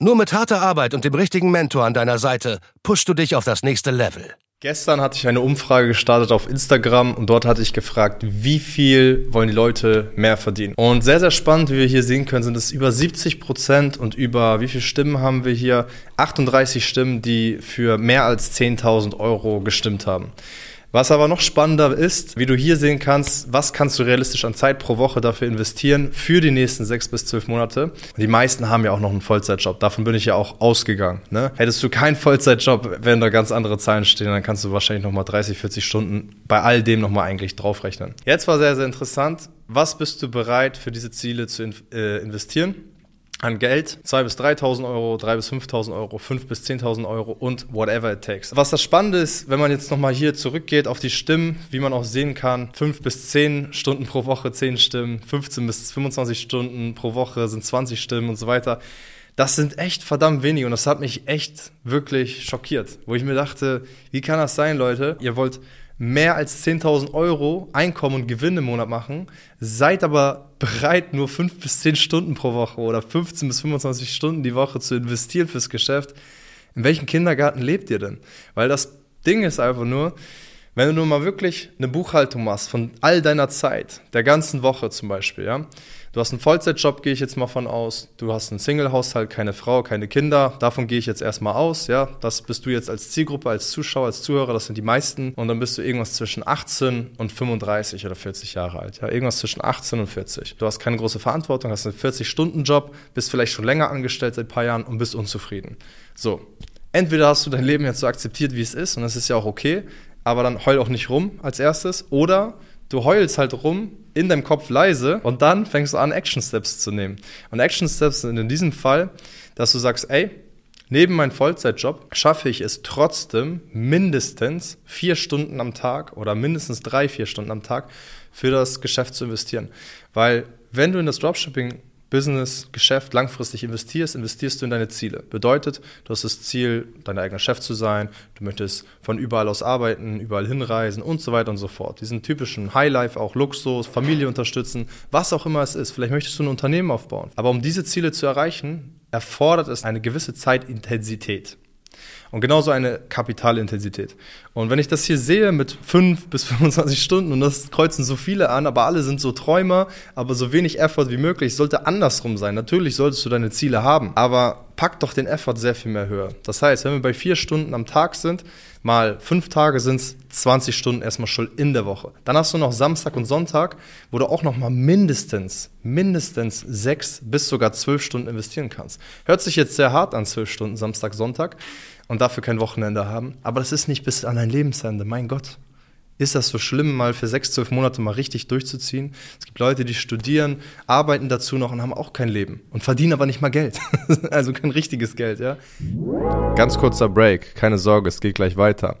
Nur mit harter Arbeit und dem richtigen Mentor an deiner Seite pushst du dich auf das nächste Level. Gestern hatte ich eine Umfrage gestartet auf Instagram und dort hatte ich gefragt, wie viel wollen die Leute mehr verdienen. Und sehr, sehr spannend, wie wir hier sehen können, sind es über 70 Prozent und über wie viele Stimmen haben wir hier? 38 Stimmen, die für mehr als 10.000 Euro gestimmt haben. Was aber noch spannender ist, wie du hier sehen kannst, was kannst du realistisch an Zeit pro Woche dafür investieren für die nächsten sechs bis zwölf Monate. Die meisten haben ja auch noch einen Vollzeitjob. Davon bin ich ja auch ausgegangen. Ne? Hättest du keinen Vollzeitjob, wenn da ganz andere Zahlen stehen, dann kannst du wahrscheinlich nochmal 30, 40 Stunden bei all dem nochmal eigentlich draufrechnen. Jetzt war sehr, sehr interessant. Was bist du bereit für diese Ziele zu äh, investieren? An Geld, 2.000 bis 3.000 Euro, 3.000 bis 5.000 Euro, 5.000 bis 10.000 Euro und whatever it takes. Was das Spannende ist, wenn man jetzt nochmal hier zurückgeht auf die Stimmen, wie man auch sehen kann, 5 bis 10 Stunden pro Woche 10 Stimmen, 15 bis 25 Stunden pro Woche sind 20 Stimmen und so weiter. Das sind echt verdammt wenig und das hat mich echt wirklich schockiert, wo ich mir dachte, wie kann das sein, Leute? Ihr wollt mehr als 10.000 Euro Einkommen und Gewinn im Monat machen, seid aber bereit, nur 5 bis 10 Stunden pro Woche oder 15 bis 25 Stunden die Woche zu investieren fürs Geschäft. In welchem Kindergarten lebt ihr denn? Weil das Ding ist einfach nur, wenn du nur mal wirklich eine Buchhaltung machst von all deiner Zeit, der ganzen Woche zum Beispiel, ja, Du hast einen Vollzeitjob, gehe ich jetzt mal von aus. Du hast einen Single-Haushalt, keine Frau, keine Kinder. Davon gehe ich jetzt erstmal aus. Ja, das bist du jetzt als Zielgruppe, als Zuschauer, als Zuhörer. Das sind die meisten. Und dann bist du irgendwas zwischen 18 und 35 oder 40 Jahre alt. Ja, irgendwas zwischen 18 und 40. Du hast keine große Verantwortung, hast einen 40-Stunden-Job, bist vielleicht schon länger angestellt seit ein paar Jahren und bist unzufrieden. So. Entweder hast du dein Leben jetzt so akzeptiert, wie es ist, und das ist ja auch okay, aber dann heul auch nicht rum als erstes. Oder du heulst halt rum in deinem Kopf leise und dann fängst du an, Action Steps zu nehmen. Und Action Steps sind in diesem Fall, dass du sagst, ey, neben meinem Vollzeitjob schaffe ich es trotzdem mindestens vier Stunden am Tag oder mindestens drei, vier Stunden am Tag für das Geschäft zu investieren. Weil wenn du in das Dropshipping Business, Geschäft langfristig investierst, investierst du in deine Ziele. Bedeutet, du hast das Ziel, dein eigener Chef zu sein, du möchtest von überall aus arbeiten, überall hinreisen und so weiter und so fort. Diesen typischen Highlife, auch Luxus, Familie unterstützen, was auch immer es ist. Vielleicht möchtest du ein Unternehmen aufbauen. Aber um diese Ziele zu erreichen, erfordert es eine gewisse Zeitintensität. Und genauso eine Kapitalintensität. Und wenn ich das hier sehe mit 5 bis 25 Stunden und das kreuzen so viele an, aber alle sind so Träumer, aber so wenig Effort wie möglich, sollte andersrum sein. Natürlich solltest du deine Ziele haben, aber pack doch den Effort sehr viel mehr höher. Das heißt, wenn wir bei vier Stunden am Tag sind, mal fünf Tage sind es 20 Stunden erstmal schon in der Woche. Dann hast du noch Samstag und Sonntag, wo du auch noch mal mindestens, mindestens sechs bis sogar zwölf Stunden investieren kannst. Hört sich jetzt sehr hart an, zwölf Stunden Samstag, Sonntag und dafür kein Wochenende haben. Aber das ist nicht bis an dein Lebensende, mein Gott. Ist das so schlimm, mal für sechs, zwölf Monate mal richtig durchzuziehen? Es gibt Leute, die studieren, arbeiten dazu noch und haben auch kein Leben und verdienen aber nicht mal Geld. also kein richtiges Geld, ja. Ganz kurzer Break, keine Sorge, es geht gleich weiter.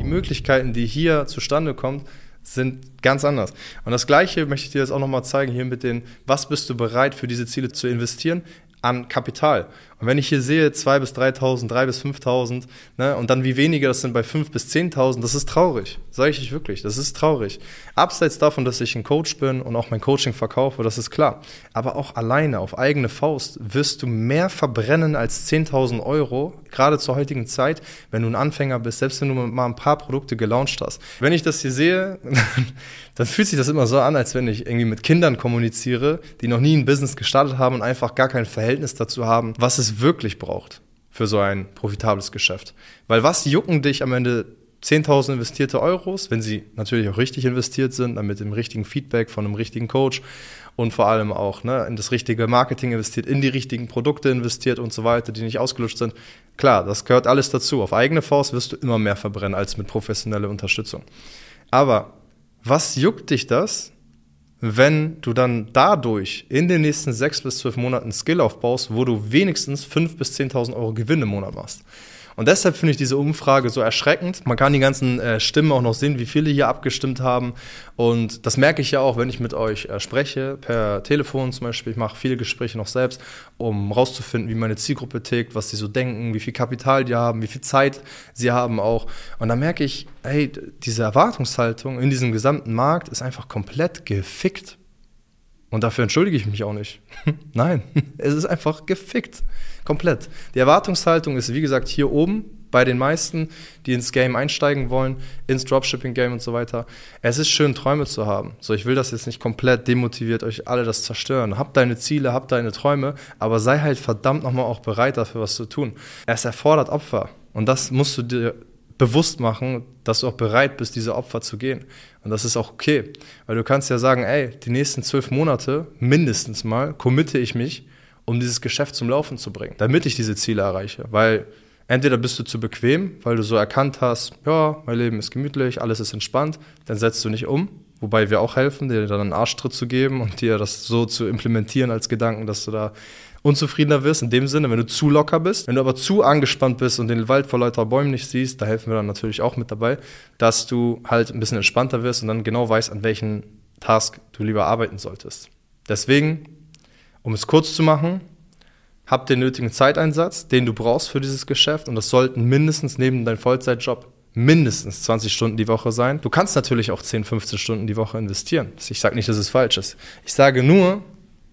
Die Möglichkeiten, die hier zustande kommen, sind ganz anders. Und das Gleiche möchte ich dir jetzt auch nochmal zeigen hier mit den, was bist du bereit für diese Ziele zu investieren an Kapital. Und wenn ich hier sehe 2.000 bis 3.000, 3.000 bis 5.000 ne, und dann wie wenige das sind bei 5.000 bis 10.000, das ist traurig. Sage ich wirklich, das ist traurig. Abseits davon, dass ich ein Coach bin und auch mein Coaching verkaufe, das ist klar. Aber auch alleine, auf eigene Faust, wirst du mehr verbrennen als 10.000 Euro, gerade zur heutigen Zeit, wenn du ein Anfänger bist, selbst wenn du mal ein paar Produkte gelauncht hast. Wenn ich das hier sehe, dann fühlt sich das immer so an, als wenn ich irgendwie mit Kindern kommuniziere, die noch nie ein Business gestartet haben und einfach gar kein Verhältnis dazu haben, was es wirklich braucht für so ein profitables Geschäft. Weil was jucken dich am Ende 10.000 investierte Euros, wenn sie natürlich auch richtig investiert sind, dann mit dem richtigen Feedback von einem richtigen Coach und vor allem auch ne, in das richtige Marketing investiert, in die richtigen Produkte investiert und so weiter, die nicht ausgelutscht sind. Klar, das gehört alles dazu. Auf eigene Faust wirst du immer mehr verbrennen als mit professioneller Unterstützung. Aber was juckt dich das, wenn du dann dadurch in den nächsten sechs bis zwölf Monaten Skill aufbaust, wo du wenigstens fünf bis 10.000 Euro Gewinn im Monat machst? Und deshalb finde ich diese Umfrage so erschreckend. Man kann die ganzen äh, Stimmen auch noch sehen, wie viele hier abgestimmt haben. Und das merke ich ja auch, wenn ich mit euch äh, spreche, per Telefon zum Beispiel. Ich mache viele Gespräche noch selbst, um rauszufinden, wie meine Zielgruppe tickt, was sie so denken, wie viel Kapital die haben, wie viel Zeit sie haben auch. Und da merke ich, hey, diese Erwartungshaltung in diesem gesamten Markt ist einfach komplett gefickt. Und dafür entschuldige ich mich auch nicht. Nein, es ist einfach gefickt. Komplett. Die Erwartungshaltung ist, wie gesagt, hier oben bei den meisten, die ins Game einsteigen wollen, ins Dropshipping-Game und so weiter. Es ist schön, Träume zu haben. So, ich will das jetzt nicht komplett demotiviert euch alle das zerstören. Hab deine Ziele, hab deine Träume, aber sei halt verdammt nochmal auch bereit dafür, was zu tun. Es erfordert Opfer. Und das musst du dir bewusst machen, dass du auch bereit bist, diese Opfer zu gehen. Und das ist auch okay. Weil du kannst ja sagen, ey, die nächsten zwölf Monate, mindestens mal, committe ich mich, um dieses Geschäft zum Laufen zu bringen, damit ich diese Ziele erreiche. Weil entweder bist du zu bequem, weil du so erkannt hast, ja, mein Leben ist gemütlich, alles ist entspannt, dann setzt du nicht um. Wobei wir auch helfen, dir dann einen Arschtritt zu geben und dir das so zu implementieren als Gedanken, dass du da unzufriedener wirst, in dem Sinne, wenn du zu locker bist. Wenn du aber zu angespannt bist und den Wald vor lauter Bäumen nicht siehst, da helfen wir dann natürlich auch mit dabei, dass du halt ein bisschen entspannter wirst und dann genau weißt, an welchen Task du lieber arbeiten solltest. Deswegen, um es kurz zu machen, hab den nötigen Zeiteinsatz, den du brauchst für dieses Geschäft und das sollten mindestens neben deinem Vollzeitjob mindestens 20 Stunden die Woche sein. Du kannst natürlich auch 10, 15 Stunden die Woche investieren. Ich sage nicht, dass es falsch ist. Ich sage nur,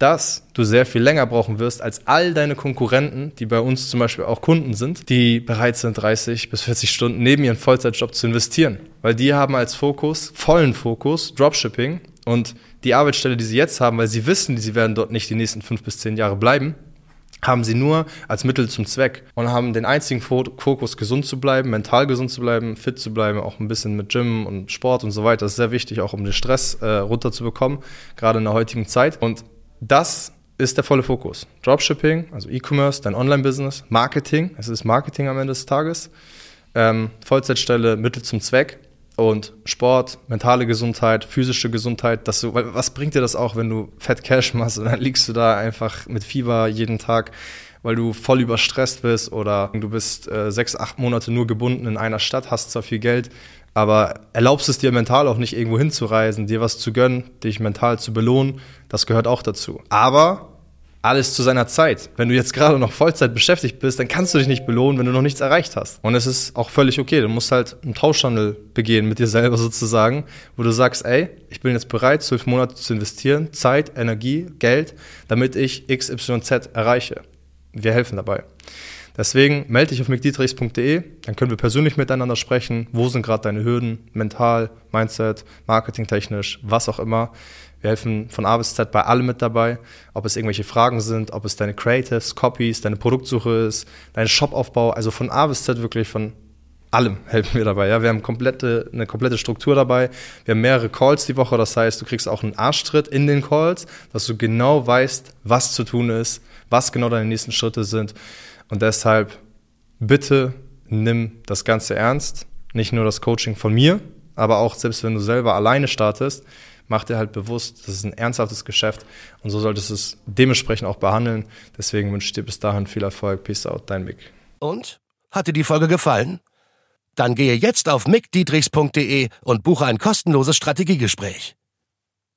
dass du sehr viel länger brauchen wirst als all deine Konkurrenten, die bei uns zum Beispiel auch Kunden sind, die bereit sind, 30 bis 40 Stunden neben ihren Vollzeitjob zu investieren. Weil die haben als Fokus, vollen Fokus, Dropshipping und die Arbeitsstelle, die sie jetzt haben, weil sie wissen, sie werden dort nicht die nächsten fünf bis zehn Jahre bleiben, haben sie nur als Mittel zum Zweck und haben den einzigen Fokus, gesund zu bleiben, mental gesund zu bleiben, fit zu bleiben, auch ein bisschen mit Gym und Sport und so weiter. Das ist sehr wichtig, auch um den Stress äh, runterzubekommen, gerade in der heutigen Zeit. Und das ist der volle Fokus. Dropshipping, also E-Commerce, dein Online-Business, Marketing, es ist Marketing am Ende des Tages, ähm, Vollzeitstelle, Mittel zum Zweck und Sport, mentale Gesundheit, physische Gesundheit. Dass du, was bringt dir das auch, wenn du Fett Cash machst und dann liegst du da einfach mit Fieber jeden Tag, weil du voll überstresst bist oder du bist äh, sechs, acht Monate nur gebunden in einer Stadt, hast zwar viel Geld, aber erlaubst es dir mental auch nicht irgendwo hinzureisen, dir was zu gönnen, dich mental zu belohnen, das gehört auch dazu. Aber alles zu seiner Zeit. Wenn du jetzt gerade noch Vollzeit beschäftigt bist, dann kannst du dich nicht belohnen, wenn du noch nichts erreicht hast. Und es ist auch völlig okay. Du musst halt einen Tauschhandel begehen mit dir selber sozusagen, wo du sagst, ey, ich bin jetzt bereit, zwölf Monate zu investieren, Zeit, Energie, Geld, damit ich XYZ erreiche. Wir helfen dabei. Deswegen melde dich auf mcdietrichs.de, dann können wir persönlich miteinander sprechen. Wo sind gerade deine Hürden, mental, Mindset, marketingtechnisch, was auch immer. Wir helfen von A bis Z bei allem mit dabei, ob es irgendwelche Fragen sind, ob es deine Creatives, Copies, deine Produktsuche ist, dein Shopaufbau, also von A bis Z wirklich von allem helfen wir dabei. Ja, wir haben komplette, eine komplette Struktur dabei. Wir haben mehrere Calls die Woche. Das heißt, du kriegst auch einen Arschtritt in den Calls, dass du genau weißt, was zu tun ist, was genau deine nächsten Schritte sind. Und deshalb bitte nimm das Ganze ernst. Nicht nur das Coaching von mir, aber auch selbst wenn du selber alleine startest, mach dir halt bewusst, das ist ein ernsthaftes Geschäft und so solltest du es dementsprechend auch behandeln. Deswegen wünsche ich dir bis dahin viel Erfolg. Peace out, dein Mick. Und? Hat dir die Folge gefallen? Dann gehe jetzt auf mickdietrichs.de und buche ein kostenloses Strategiegespräch.